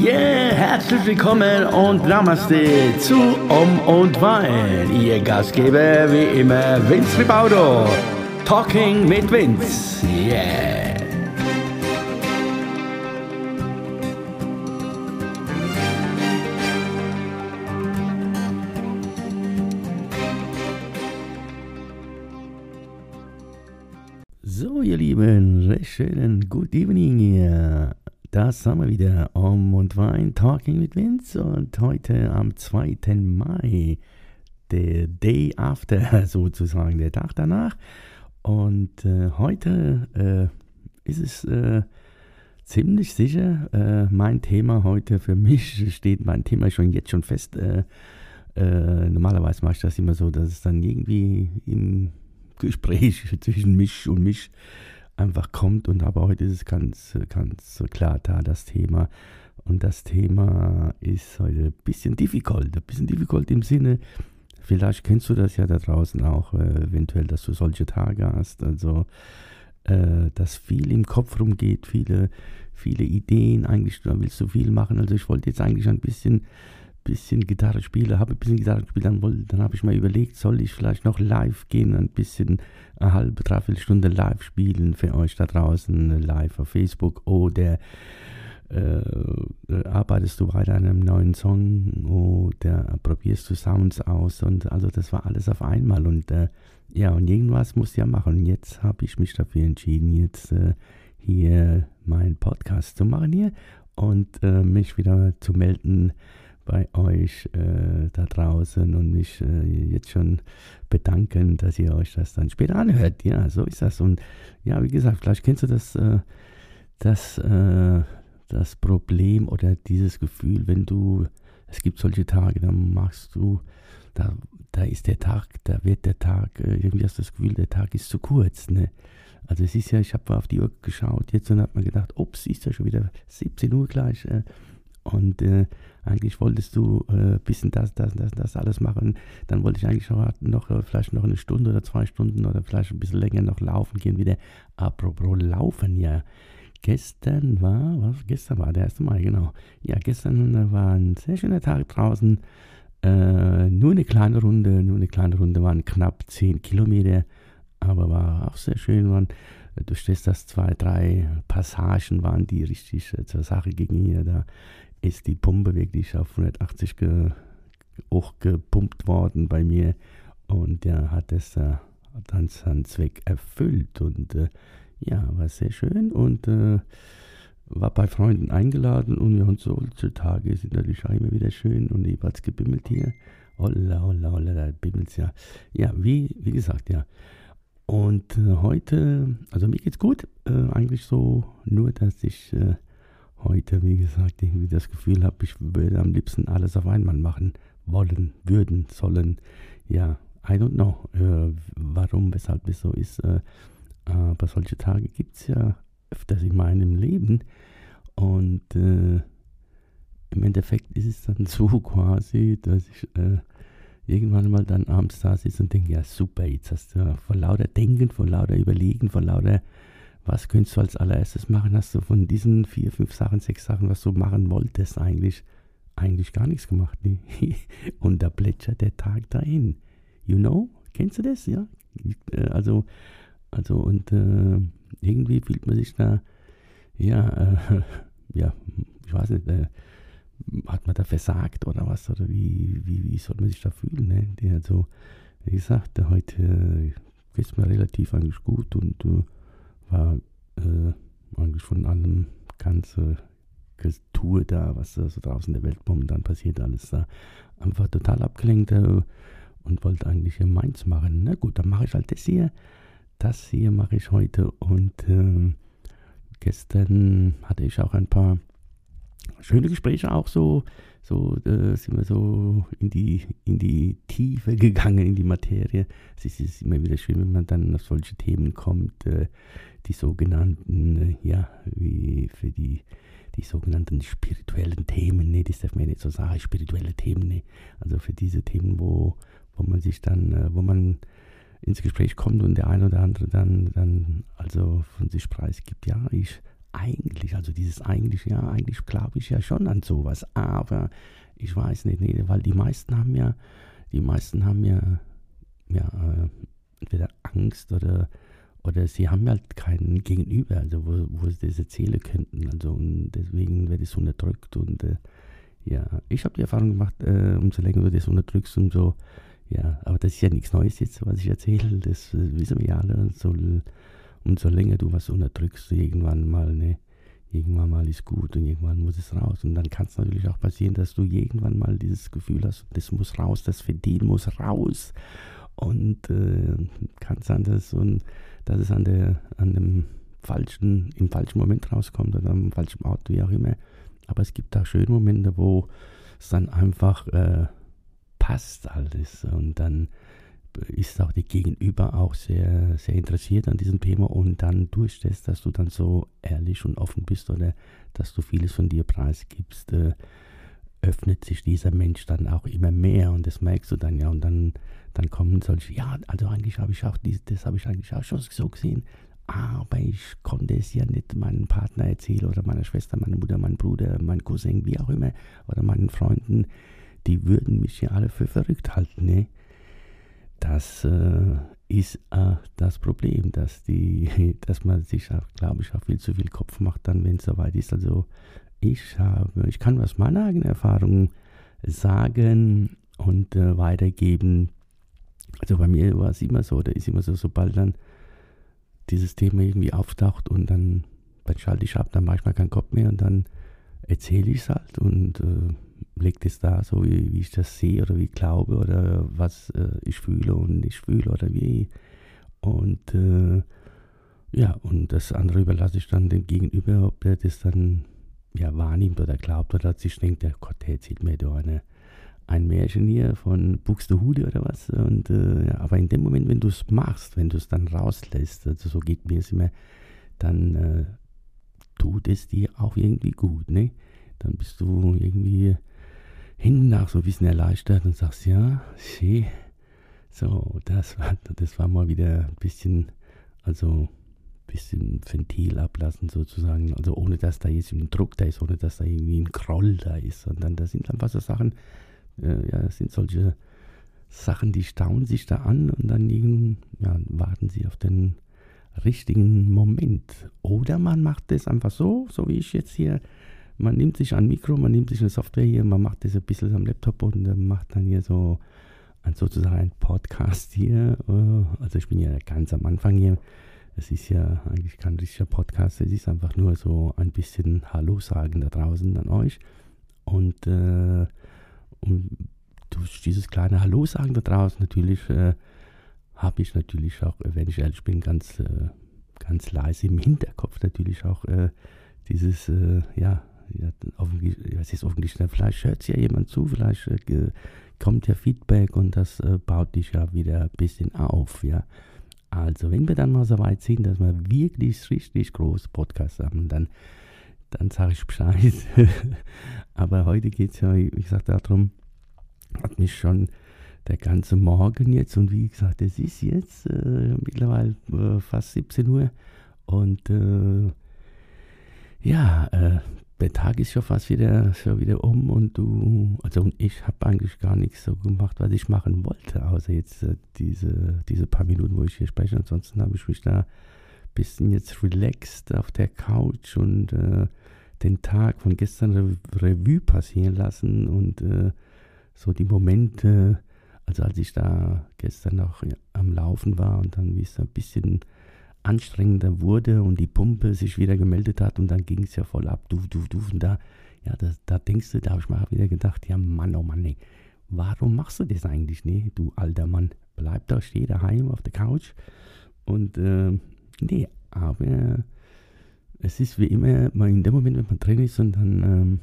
Yeah, herzlich willkommen und Namaste zu Um und Wein. Ihr Gastgeber wie immer Vince Ribaudo. Talking mit Vince. Yeah. So, ihr Lieben, recht schönen Good Evening hier. Das haben wir wieder, Om und Wein, Talking mit Vince und heute am 2. Mai, der Day After sozusagen, der Tag danach. Und äh, heute äh, ist es äh, ziemlich sicher, äh, mein Thema heute für mich steht mein Thema schon jetzt schon fest. Äh, äh, normalerweise mache ich das immer so, dass es dann irgendwie im Gespräch zwischen mich und mich einfach kommt. Und aber heute ist es ganz, ganz klar da, das Thema. Und das Thema ist heute ein bisschen difficult. Ein bisschen difficult im Sinne, vielleicht kennst du das ja da draußen auch, äh, eventuell, dass du solche Tage hast. Also, äh, dass viel im Kopf rumgeht, viele, viele Ideen. Eigentlich da willst du viel machen. Also, ich wollte jetzt eigentlich ein bisschen bisschen Gitarre spiele, habe ein bisschen Gitarre gespielt, dann, dann habe ich mir überlegt, soll ich vielleicht noch live gehen, ein bisschen eine halbe, dreiviertel Stunde live spielen für euch da draußen, live auf Facebook oder äh, arbeitest du weiter an einem neuen Song oder probierst du Sounds aus und also das war alles auf einmal und äh, ja und irgendwas musst du ja machen. Und jetzt habe ich mich dafür entschieden, jetzt äh, hier meinen Podcast zu machen hier und äh, mich wieder zu melden bei euch äh, da draußen und mich äh, jetzt schon bedanken, dass ihr euch das dann später anhört. Ja, so ist das. Und ja, wie gesagt, vielleicht kennst du das, äh, das, äh, das Problem oder dieses Gefühl, wenn du, es gibt solche Tage, dann machst du, da, da ist der Tag, da wird der Tag, äh, irgendwie hast du das Gefühl, der Tag ist zu kurz. Ne? Also es ist ja, ich habe auf die Uhr geschaut jetzt und habe mir gedacht, ups, ist ja schon wieder 17 Uhr gleich. Äh, und eigentlich wolltest du ein äh, bisschen das, das, das, das alles machen. Dann wollte ich eigentlich noch, noch äh, vielleicht noch eine Stunde oder zwei Stunden oder vielleicht ein bisschen länger noch laufen gehen wieder. Apropos Laufen, ja. Gestern war, was? Gestern war der 1. Mai, genau. Ja, gestern war ein sehr schöner Tag draußen. Äh, nur eine kleine Runde, nur eine kleine Runde, waren knapp 10 Kilometer, aber war auch sehr schön. Waren, du stehst das zwei, drei Passagen waren, die richtig äh, zur Sache gingen hier. Da ist die Pumpe wirklich auf 180 ge, hochgepumpt worden bei mir und der hat es äh, dann seinen Zweck erfüllt und äh, ja, war sehr schön und äh, war bei Freunden eingeladen und ja, und solche Tage sind natürlich auch immer wieder schön und es gebimmelt hier. Holla, holla, holla, da bimmelt ja. Ja, wie, wie gesagt, ja. Und äh, heute, also mir geht's gut, äh, eigentlich so, nur dass ich äh, heute, wie gesagt, irgendwie das Gefühl habe, ich würde am liebsten alles auf einmal machen wollen, würden, sollen. Ja, I don't know, äh, warum, weshalb es so ist. Äh, aber solche Tage gibt es ja öfters in meinem Leben. Und äh, im Endeffekt ist es dann so quasi, dass ich äh, irgendwann mal dann abends da sitze und denke, ja super, jetzt hast du vor lauter Denken, vor lauter Überlegen, vor lauter was könntest du als allererstes machen? Hast du von diesen vier, fünf Sachen, sechs Sachen, was du machen wolltest, eigentlich, eigentlich gar nichts gemacht. Nee. Und da plätschert der Tag dahin. You know? Kennst du das? Ja. Äh, also, also und äh, irgendwie fühlt man sich da, ja, äh, ja, ich weiß nicht, äh, hat man da versagt oder was? Oder wie, wie, wie soll man sich da fühlen? Ne? Die hat so, wie gesagt, heute äh, geht es mir relativ eigentlich gut und äh, war äh, eigentlich von allem ganze Tour da, was da so draußen in der Welt momentan passiert, alles da einfach total abgelenkt äh, und wollte eigentlich hier meins machen. Na gut, dann mache ich halt das hier. Das hier mache ich heute und äh, gestern hatte ich auch ein paar schöne Gespräche auch so, so äh, sind wir so in die, in die Tiefe gegangen, in die Materie. Es ist, ist immer wieder schön, wenn man dann auf solche Themen kommt, äh, die sogenannten, äh, ja, wie für die, die sogenannten spirituellen Themen, ne, das darf man ja nicht so sagen, spirituelle Themen, ne, also für diese Themen, wo, wo man sich dann, äh, wo man ins Gespräch kommt und der eine oder andere dann, dann also von sich preisgibt, ja, ich eigentlich, also dieses eigentlich, ja, eigentlich glaube ich ja schon an sowas, aber ich weiß nicht, nee, weil die meisten haben ja, die meisten haben ja, ja, äh, entweder Angst oder, oder sie haben halt keinen Gegenüber, also wo, wo sie das erzählen könnten, also und deswegen wird es unterdrückt und äh, ja, ich habe die Erfahrung gemacht, äh, umso länger du das unterdrückst, umso, ja, aber das ist ja nichts Neues jetzt, was ich erzähle, das äh, wissen wir ja alle, so, umso länger du was unterdrückst, irgendwann mal, ne, irgendwann mal ist gut und irgendwann muss es raus. Und dann kann es natürlich auch passieren, dass du irgendwann mal dieses Gefühl hast, das muss raus, das Verdienen muss raus. Und äh, kann sein, dass, und, dass es an, der, an dem falschen, im falschen Moment rauskommt oder am falschen Ort, wie auch immer. Aber es gibt auch schöne Momente, wo es dann einfach äh, passt alles. Und dann ist auch die Gegenüber auch sehr, sehr interessiert an diesem Thema und dann durch das, dass du dann so ehrlich und offen bist oder dass du vieles von dir preisgibst, äh, öffnet sich dieser Mensch dann auch immer mehr und das merkst du dann ja und dann, dann kommen solche, ja, also eigentlich habe ich auch das habe ich eigentlich auch schon so gesehen, aber ich konnte es ja nicht meinem Partner erzählen oder meiner Schwester, meiner Mutter, meinem Bruder, meinem Cousin, wie auch immer, oder meinen Freunden, die würden mich ja alle für verrückt halten, ne? Das äh, ist äh, das Problem, dass, die, dass man sich, glaube ich, auch viel zu viel Kopf macht, dann, wenn es soweit ist. Also ich habe, ich kann aus meiner eigenen Erfahrung sagen und äh, weitergeben. Also bei mir war es immer so, da ist immer so, sobald dann dieses Thema irgendwie auftaucht und dann, dann schalte ich ab, dann mache ich mal keinen Kopf mehr und dann erzähle ich es halt und äh, lege das da so, wie, wie, ich das sehe oder wie ich glaube oder was äh, ich fühle und nicht fühle oder wie. Und äh, ja, und das andere überlasse ich dann dem Gegenüber, ob der das dann ja, wahrnimmt oder glaubt oder sich denkt, der Gott, der erzählt mir da eine, ein Märchen hier von Buxtehude oder was. Und, äh, ja, aber in dem Moment, wenn du es machst, wenn du es dann rauslässt, also so geht mir es immer, dann äh, tut es dir auch irgendwie gut, ne? Dann bist du irgendwie hinten nach so ein bisschen erleichtert und sagst, ja, schön. So, das war, das war mal wieder ein bisschen, also bisschen Ventil ablassen sozusagen. Also ohne dass da jetzt ein Druck da ist, ohne dass da irgendwie ein Groll da ist, sondern das sind einfach so Sachen, äh, ja, das sind solche Sachen, die stauen sich da an und dann ja, warten sie auf den richtigen Moment. Oder man macht das einfach so, so wie ich jetzt hier. Man nimmt sich ein Mikro, man nimmt sich eine Software hier, man macht das ein bisschen am Laptop und äh, macht dann hier so ein, sozusagen ein Podcast hier. Äh, also ich bin ja ganz am Anfang hier. Es ist ja eigentlich kein richtiger Podcast, es ist einfach nur so ein bisschen Hallo sagen da draußen an euch. Und, äh, und durch dieses kleine Hallo sagen da draußen natürlich äh, habe ich natürlich auch, wenn ich ehrlich bin, ganz, äh, ganz leise im Hinterkopf natürlich auch äh, dieses, äh, ja, ja, was ist offensichtlich, vielleicht hört es ja jemand zu, vielleicht äh, kommt ja Feedback und das äh, baut dich ja wieder ein bisschen auf, ja. Also, wenn wir dann mal so weit sind, dass wir wirklich richtig groß Podcast haben, dann, dann sage ich Bescheid. Aber heute geht es ja, wie gesagt, darum, hat mich schon der ganze Morgen jetzt und wie gesagt, es ist jetzt äh, mittlerweile äh, fast 17 Uhr und äh, ja, äh, der Tag ist schon fast wieder, schon wieder um und du, also und ich habe eigentlich gar nichts so gemacht, was ich machen wollte, außer jetzt äh, diese, diese paar Minuten, wo ich hier spreche. Ansonsten habe ich mich da ein bisschen jetzt relaxed auf der Couch und äh, den Tag von gestern Revue passieren lassen und so die Momente, also als ich da gestern noch am Laufen war und dann wie es ein bisschen anstrengender wurde und die Pumpe sich wieder gemeldet hat und dann ging es ja voll ab, du, du, du, und da, ja, da, da denkst du, da habe ich mal wieder gedacht, ja Mann, oh Mann, ey, warum machst du das eigentlich, ne, du alter Mann, bleib doch, steh daheim auf der Couch und, äh, nee, aber es ist wie immer, in dem Moment, wenn man drin ist und dann, ähm,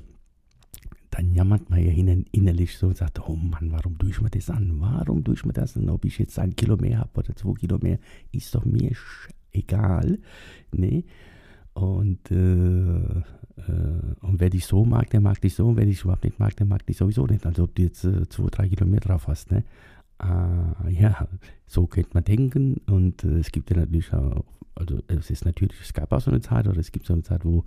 dann jammert man ja innerlich so und sagt, oh Mann, warum tue ich mir das an? Warum tue ich mir das an? Ob ich jetzt ein Kilo mehr habe oder zwei Kilo mehr, ist doch mir egal. Nee. Und, äh, äh, und wer dich so mag, der mag dich so. Und wer dich überhaupt nicht mag, der mag dich sowieso nicht. Also ob du jetzt äh, zwei, drei Kilo mehr drauf hast. Ne? Äh, ja, so könnte man denken. Und äh, es gibt ja natürlich auch also es ist natürlich, es gab auch so eine Zeit, oder es gibt so eine Zeit, wo,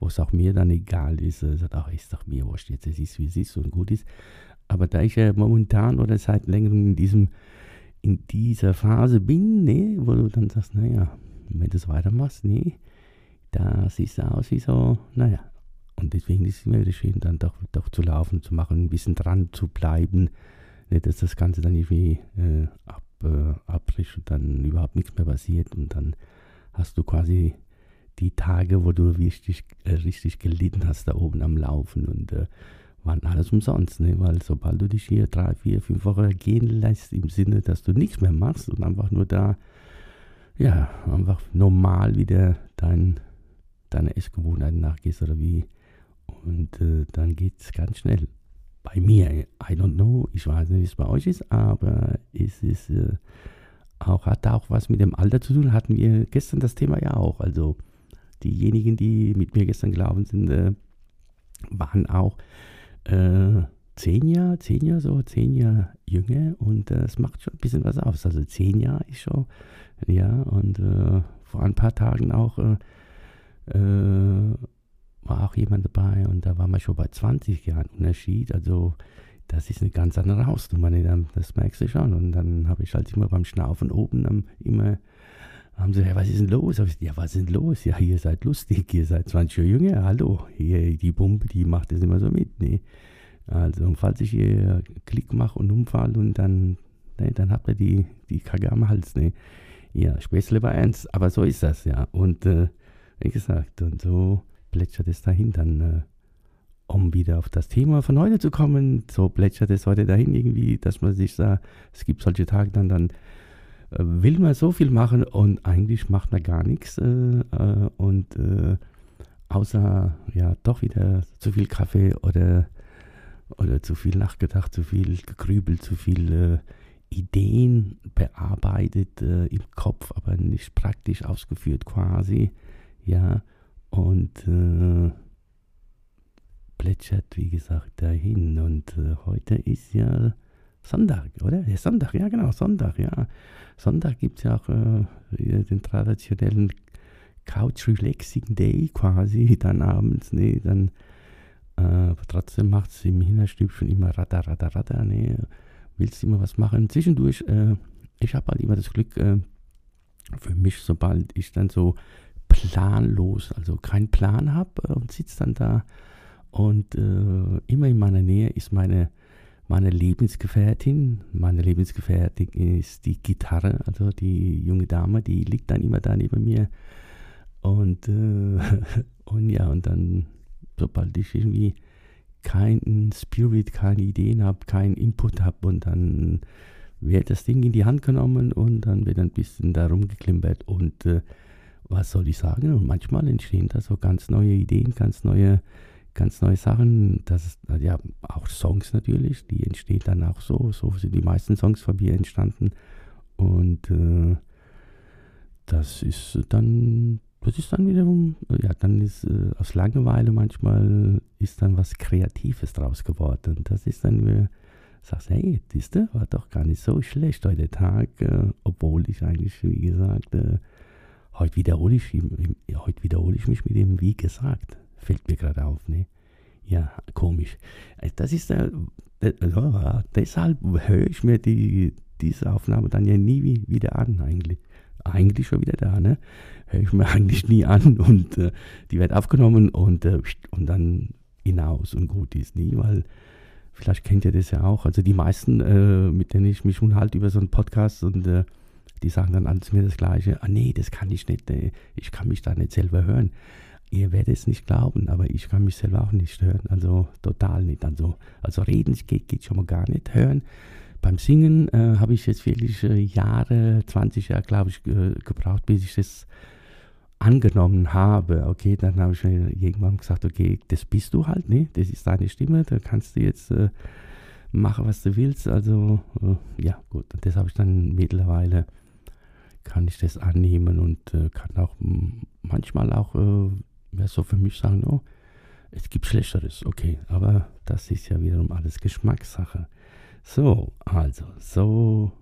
wo es auch mir dann egal ist. Äh, sagt, ach, ist doch mir wurscht, jetzt es ist, wie es ist und gut ist. Aber da ich ja momentan oder seit längerem in diesem, in dieser Phase bin, ne, wo du dann sagst, naja, wenn du es weitermachst, nee, da siehst du aus wie so, naja. Und deswegen ist es immer wieder schön, dann doch, doch zu laufen, zu machen, ein bisschen dran zu bleiben. Nicht, dass das Ganze dann irgendwie äh, ab, äh, abbricht und dann überhaupt nichts mehr passiert. Und dann hast du quasi die Tage, wo du richtig, äh, richtig gelitten hast, da oben am Laufen. Und äh, waren alles umsonst, ne? weil sobald du dich hier drei, vier, fünf Wochen gehen lässt, im Sinne, dass du nichts mehr machst und einfach nur da, ja, einfach normal wieder dein, deine Essgewohnheiten nachgehst oder wie. Und äh, dann geht es ganz schnell. Bei mir, I don't know, ich weiß nicht, wie es bei euch ist, aber es ist äh, auch, hat auch was mit dem Alter zu tun. Hatten wir gestern das Thema ja auch. Also diejenigen, die mit mir gestern gelaufen sind, äh, waren auch äh, zehn Jahre, zehn Jahre so, zehn Jahre jünger und das äh, macht schon ein bisschen was aus. Also zehn Jahre ist schon, ja, und äh, vor ein paar Tagen auch äh, äh, war auch jemand dabei und da waren wir schon bei 20 Jahren Unterschied. Also das ist eine ganz andere Hausnummer, das merkst du schon. Und dann habe ich halt immer beim Schnaufen oben dann immer haben sie, ja, was ist denn los? Ich, ja, was ist denn los? Ja, ihr seid lustig, ihr seid 20 Jahre jünger, hallo. Hier, die Pumpe, die macht das immer so mit. Ne? Also, falls ich hier Klick mache und umfall und dann, ne, dann habt ihr die, die Kacke am Hals. Ne? Ja, Späßle war ernst, aber so ist das, ja. Und äh, wie gesagt, und so plätschert es dahin dann, äh, um wieder auf das Thema von heute zu kommen, so plätschert es heute dahin irgendwie, dass man sich sagt, es gibt solche Tage dann, dann äh, will man so viel machen und eigentlich macht man gar nichts äh, äh, und außer ja doch wieder zu viel Kaffee oder, oder zu viel nachgedacht, zu viel gegrübelt, zu viel äh, Ideen bearbeitet äh, im Kopf, aber nicht praktisch ausgeführt quasi, ja und plätschert wie gesagt dahin und heute ist ja Sonntag, oder? Ja, Sonntag, ja genau, Sonntag, ja. Sonntag gibt es ja auch äh, den traditionellen Couch Relaxing Day quasi, dann abends, ne, dann, äh, aber trotzdem macht es im Hinterstübchen immer ratter, ratter, ratter, ne, willst immer was machen. Zwischendurch, äh, ich habe halt immer das Glück, äh, für mich, sobald ich dann so planlos, also keinen Plan habe äh, und sitze dann da und äh, immer in meiner Nähe ist meine meine Lebensgefährtin. Meine Lebensgefährtin ist die Gitarre, also die junge Dame, die liegt dann immer da neben mir. Und, äh, und ja, und dann, sobald ich irgendwie keinen Spirit, keine Ideen habe, keinen Input habe und dann wird das Ding in die Hand genommen und dann wird ein bisschen darum geklimpert und äh, was soll ich sagen? Und manchmal entstehen da so ganz neue Ideen, ganz neue ganz neue Sachen. Das ist, ja, auch Songs natürlich, die entstehen dann auch so. So sind die meisten Songs von mir entstanden. Und äh, das ist dann, das ist dann wiederum, ja, dann ist äh, aus Langeweile manchmal ist dann was Kreatives draus geworden. Das ist dann, äh, sagst, hey, siehste, war doch gar nicht so schlecht heute Tag, äh, obwohl ich eigentlich, wie gesagt, äh, heute wiederhole ich, heute wiederhole ich mich mit dem wie gesagt. Fällt mir gerade auf, ne? Ja, komisch. Äh, das ist äh, deshalb höre ich mir die, diese Aufnahme dann ja nie wieder an, eigentlich. Eigentlich schon wieder da, ne? Höre ich mir eigentlich nie an und äh, die wird aufgenommen und, äh, und dann hinaus und gut ist nie, weil vielleicht kennt ihr das ja auch. Also die meisten, äh, mit denen ich mich unterhalte über so einen Podcast und äh, die sagen dann alles mir das Gleiche. Ah nee, das kann ich nicht, ich kann mich da nicht selber hören ihr werdet es nicht glauben, aber ich kann mich selber auch nicht hören. Also total nicht. Also, also reden geht, geht schon mal gar nicht. Hören. Beim Singen äh, habe ich jetzt wirklich äh, Jahre, 20 Jahre, glaube ich, äh, gebraucht, bis ich das angenommen habe. Okay, dann habe ich irgendwann gesagt, okay, das bist du halt, ne? Das ist deine Stimme, da kannst du jetzt äh, machen, was du willst. Also, äh, ja, gut. Das habe ich dann mittlerweile, kann ich das annehmen und äh, kann auch manchmal auch wäre so für mich sagen, oh, es gibt Schlechteres, okay, aber das ist ja wiederum alles Geschmackssache. So, also, so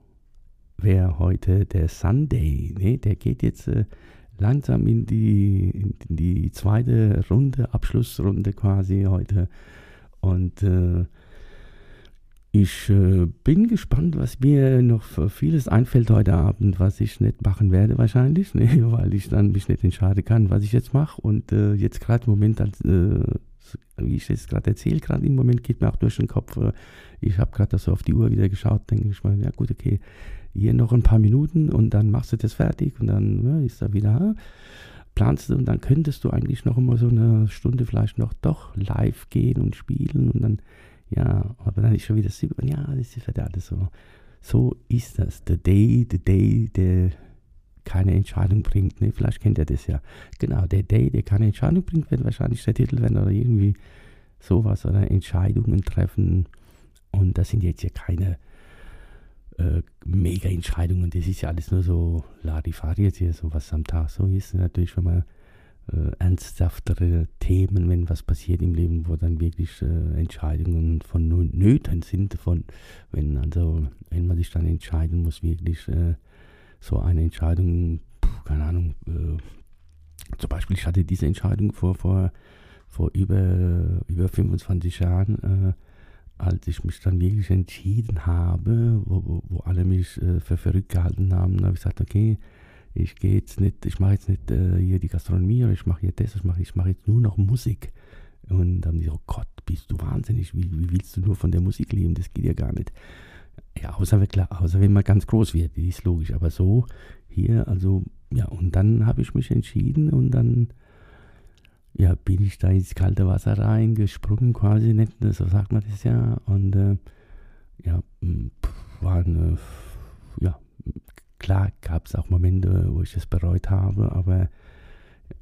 wäre heute der Sunday, ne? Der geht jetzt äh, langsam in die, in die zweite Runde, Abschlussrunde quasi heute. Und äh, ich äh, bin gespannt, was mir noch für vieles einfällt heute Abend, was ich nicht machen werde wahrscheinlich, ne, weil ich dann mich nicht entscheiden kann, was ich jetzt mache. Und äh, jetzt gerade im Moment, als, äh, wie ich es gerade erzähle, gerade im Moment geht mir auch durch den Kopf. Äh, ich habe gerade so auf die Uhr wieder geschaut, denke ich mal, ja gut, okay, hier noch ein paar Minuten und dann machst du das fertig und dann ja, ist er wieder, planst du und dann könntest du eigentlich noch immer so eine Stunde vielleicht noch doch live gehen und spielen und dann, ja, aber dann ist schon wieder sieben, ja, das ist wieder alles so. So ist das. The day, the day, der keine Entscheidung bringt. Ne? Vielleicht kennt ihr das ja. Genau, der Day, der keine Entscheidung bringt, wird wahrscheinlich der Titel werden oder irgendwie sowas oder Entscheidungen treffen. Und das sind jetzt ja keine äh, Mega-Entscheidungen. Das ist ja alles nur so Larifari jetzt hier, so was am Tag so ist. Natürlich, wenn man äh, ernsthaftere Themen, wenn was passiert im Leben, wo dann wirklich äh, Entscheidungen von Nöten sind, von wenn also wenn man sich dann entscheiden muss, wirklich äh, so eine Entscheidung, keine Ahnung, äh, zum Beispiel ich hatte diese Entscheidung vor vor vor über über 25 Jahren äh, als ich mich dann wirklich entschieden habe, wo, wo, wo alle mich äh, für verrückt gehalten haben, habe ich gesagt, okay, ich gehe jetzt nicht, ich mache jetzt nicht äh, hier die Gastronomie oder ich mache hier das, ich mache ich mach jetzt nur noch Musik. Und dann haben die so, oh Gott, bist du wahnsinnig, wie, wie willst du nur von der Musik leben, das geht ja gar nicht. Ja, außer, klar, außer wenn man ganz groß wird, ist logisch, aber so hier, also, ja, und dann habe ich mich entschieden und dann ja, bin ich da ins kalte Wasser reingesprungen, quasi, nicht, so sagt man das ja. Und äh, ja, war eine, ja, klar gab es auch Momente, wo ich es bereut habe, aber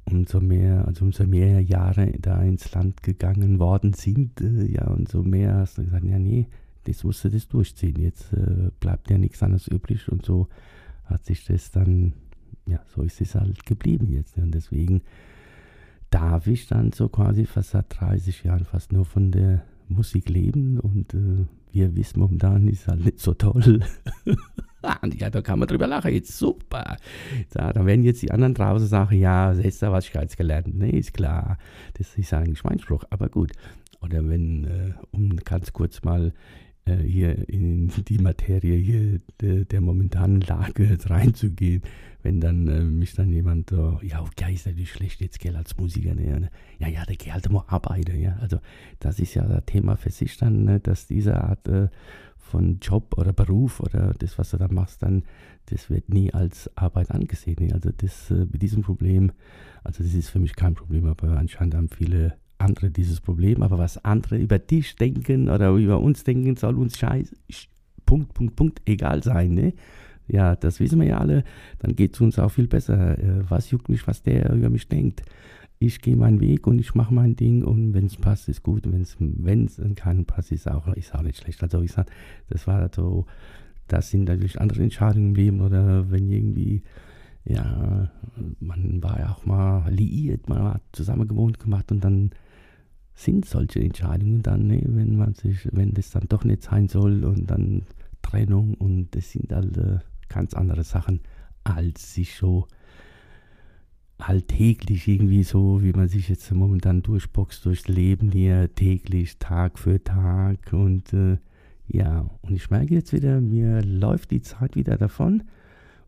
umso mehr, also umso mehr Jahre da ins Land gegangen worden sind, äh, ja, und so mehr hast du gesagt, ja, nee, das musst du das durchziehen. Jetzt äh, bleibt ja nichts anderes übrig und so hat sich das dann, ja, so ist es halt geblieben jetzt. Und deswegen darf ich dann so quasi fast seit 30 Jahren fast nur von der Musik leben und äh, wie ihr wisst, momentan ist halt nicht so toll. ja, da kann man drüber lachen, jetzt super. Ja, dann werden jetzt die anderen draußen sagen, ja, selbst da was ich jetzt gelernt. Nee, ist klar, das ist eigentlich mein Spruch, aber gut. Oder wenn, äh, um ganz kurz mal hier in die Materie hier de, der momentanen Lage reinzugehen, wenn dann äh, mich dann jemand, äh, ja, okay, ist natürlich schlecht jetzt, gell, als Musiker, ne? ja, ja, der geht halt immer arbeiten, ja, also das ist ja das Thema für sich dann, ne, dass diese Art äh, von Job oder Beruf oder das, was du da machst, dann, das wird nie als Arbeit angesehen, ne? also das, äh, mit diesem Problem, also das ist für mich kein Problem, aber anscheinend haben viele andere dieses Problem, aber was andere über dich denken oder über uns denken, soll uns scheiß, Punkt, Punkt, Punkt, egal sein, ne? Ja, das wissen wir ja alle, dann geht es uns auch viel besser. Äh, was juckt mich, was der über mich denkt? Ich gehe meinen Weg und ich mache mein Ding und wenn es passt, ist gut. Wenn es in keinem passt, ist auch, ist auch nicht schlecht. Also ich sage, das war so, das sind natürlich andere Entscheidungen im Leben oder wenn irgendwie, ja, man war ja auch mal liiert, man hat zusammen gewohnt gemacht und dann sind solche Entscheidungen dann, ne, wenn man sich, wenn das dann doch nicht sein soll und dann Trennung und das sind alle ganz andere Sachen, als sich so alltäglich irgendwie so, wie man sich jetzt momentan durchboxt durchs Leben hier täglich, Tag für Tag und äh, ja, und ich merke jetzt wieder, mir läuft die Zeit wieder davon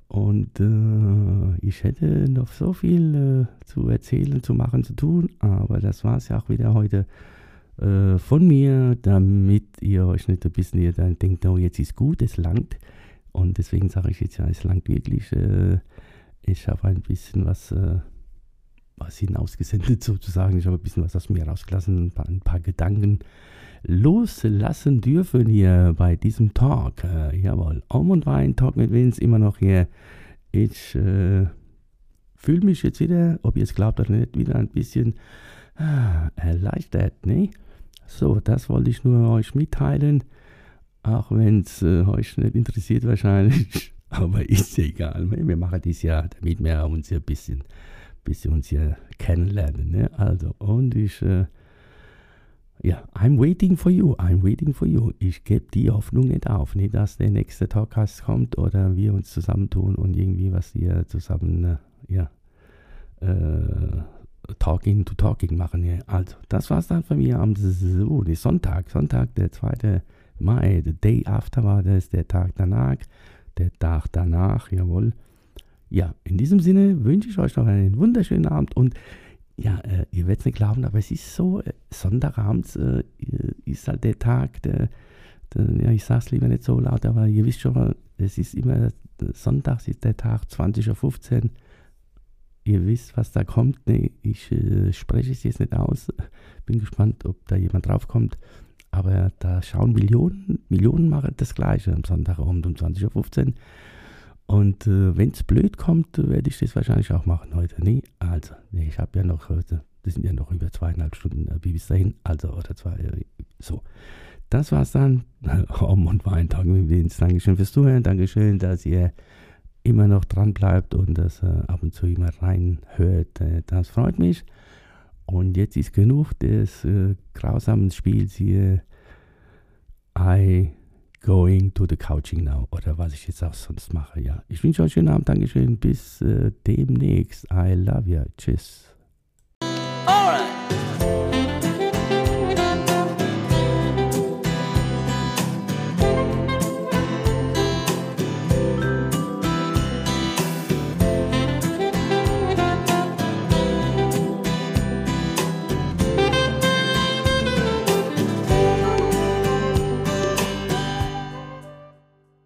und äh, ich hätte noch so viel äh, zu erzählen, zu machen, zu tun, aber das war es ja auch wieder heute äh, von mir, damit ihr euch nicht ein bisschen ihr dann denkt, oh, jetzt ist gut, es langt. Und deswegen sage ich jetzt ja, es langt wirklich. Äh, ich habe ein bisschen was, äh, was hinausgesendet sozusagen. Ich habe ein bisschen was aus mir rausgelassen, ein paar, ein paar Gedanken loslassen dürfen hier bei diesem Talk. Äh, jawohl, Om und Wein, Talk mit Vince, immer noch hier. Ich äh, fühle mich jetzt wieder, ob ihr es glaubt oder nicht, wieder ein bisschen ah, erleichtert, ne? So, das wollte ich nur euch mitteilen, auch wenn es äh, euch nicht interessiert wahrscheinlich, aber ist egal. Ne? Wir machen dies ja, damit wir uns hier ein bisschen, bisschen uns hier kennenlernen. Ne? Also, und ich äh, ja, I'm waiting for you, I'm waiting for you. Ich gebe die Hoffnung nicht auf, nicht, dass der nächste Talkcast kommt oder wir uns zusammentun und irgendwie was hier zusammen, äh, ja, äh, Talking to Talking machen. Ja. Also, das war's dann von mir am so, Sonntag. Sonntag, der 2. Mai, the day after war das, der Tag danach, der Tag danach, jawohl. Ja, in diesem Sinne wünsche ich euch noch einen wunderschönen Abend und ja, äh, ihr werdet es nicht glauben, aber es ist so, äh, Sonntagabends äh, ist halt der Tag, der, der, ja, ich sag's lieber nicht so laut, aber ihr wisst schon, es ist immer, Sonntags ist der Tag, 20.15 Uhr. Ihr wisst, was da kommt. Nee, ich äh, spreche es jetzt nicht aus. Bin gespannt, ob da jemand draufkommt. Aber da schauen Millionen, Millionen machen das Gleiche am Sonntagabend um 20.15 Uhr. Und äh, wenn es blöd kommt, werde ich das wahrscheinlich auch machen heute. Nee, also, nee, ich habe ja noch heute, das sind ja noch über zweieinhalb Stunden äh, bis dahin, also oder zwei, äh, so. Das war's dann. Om und Wein, danke Dankeschön fürs Zuhören, Dankeschön, dass ihr immer noch dran bleibt und das äh, ab und zu immer reinhört. Äh, das freut mich. Und jetzt ist genug des äh, grausamen Spiels hier. I going to the couching now. Oder was ich jetzt auch sonst mache. Ja, ich wünsche euch einen schönen Abend. Dankeschön. Bis äh, demnächst. I love you. Tschüss. Alright.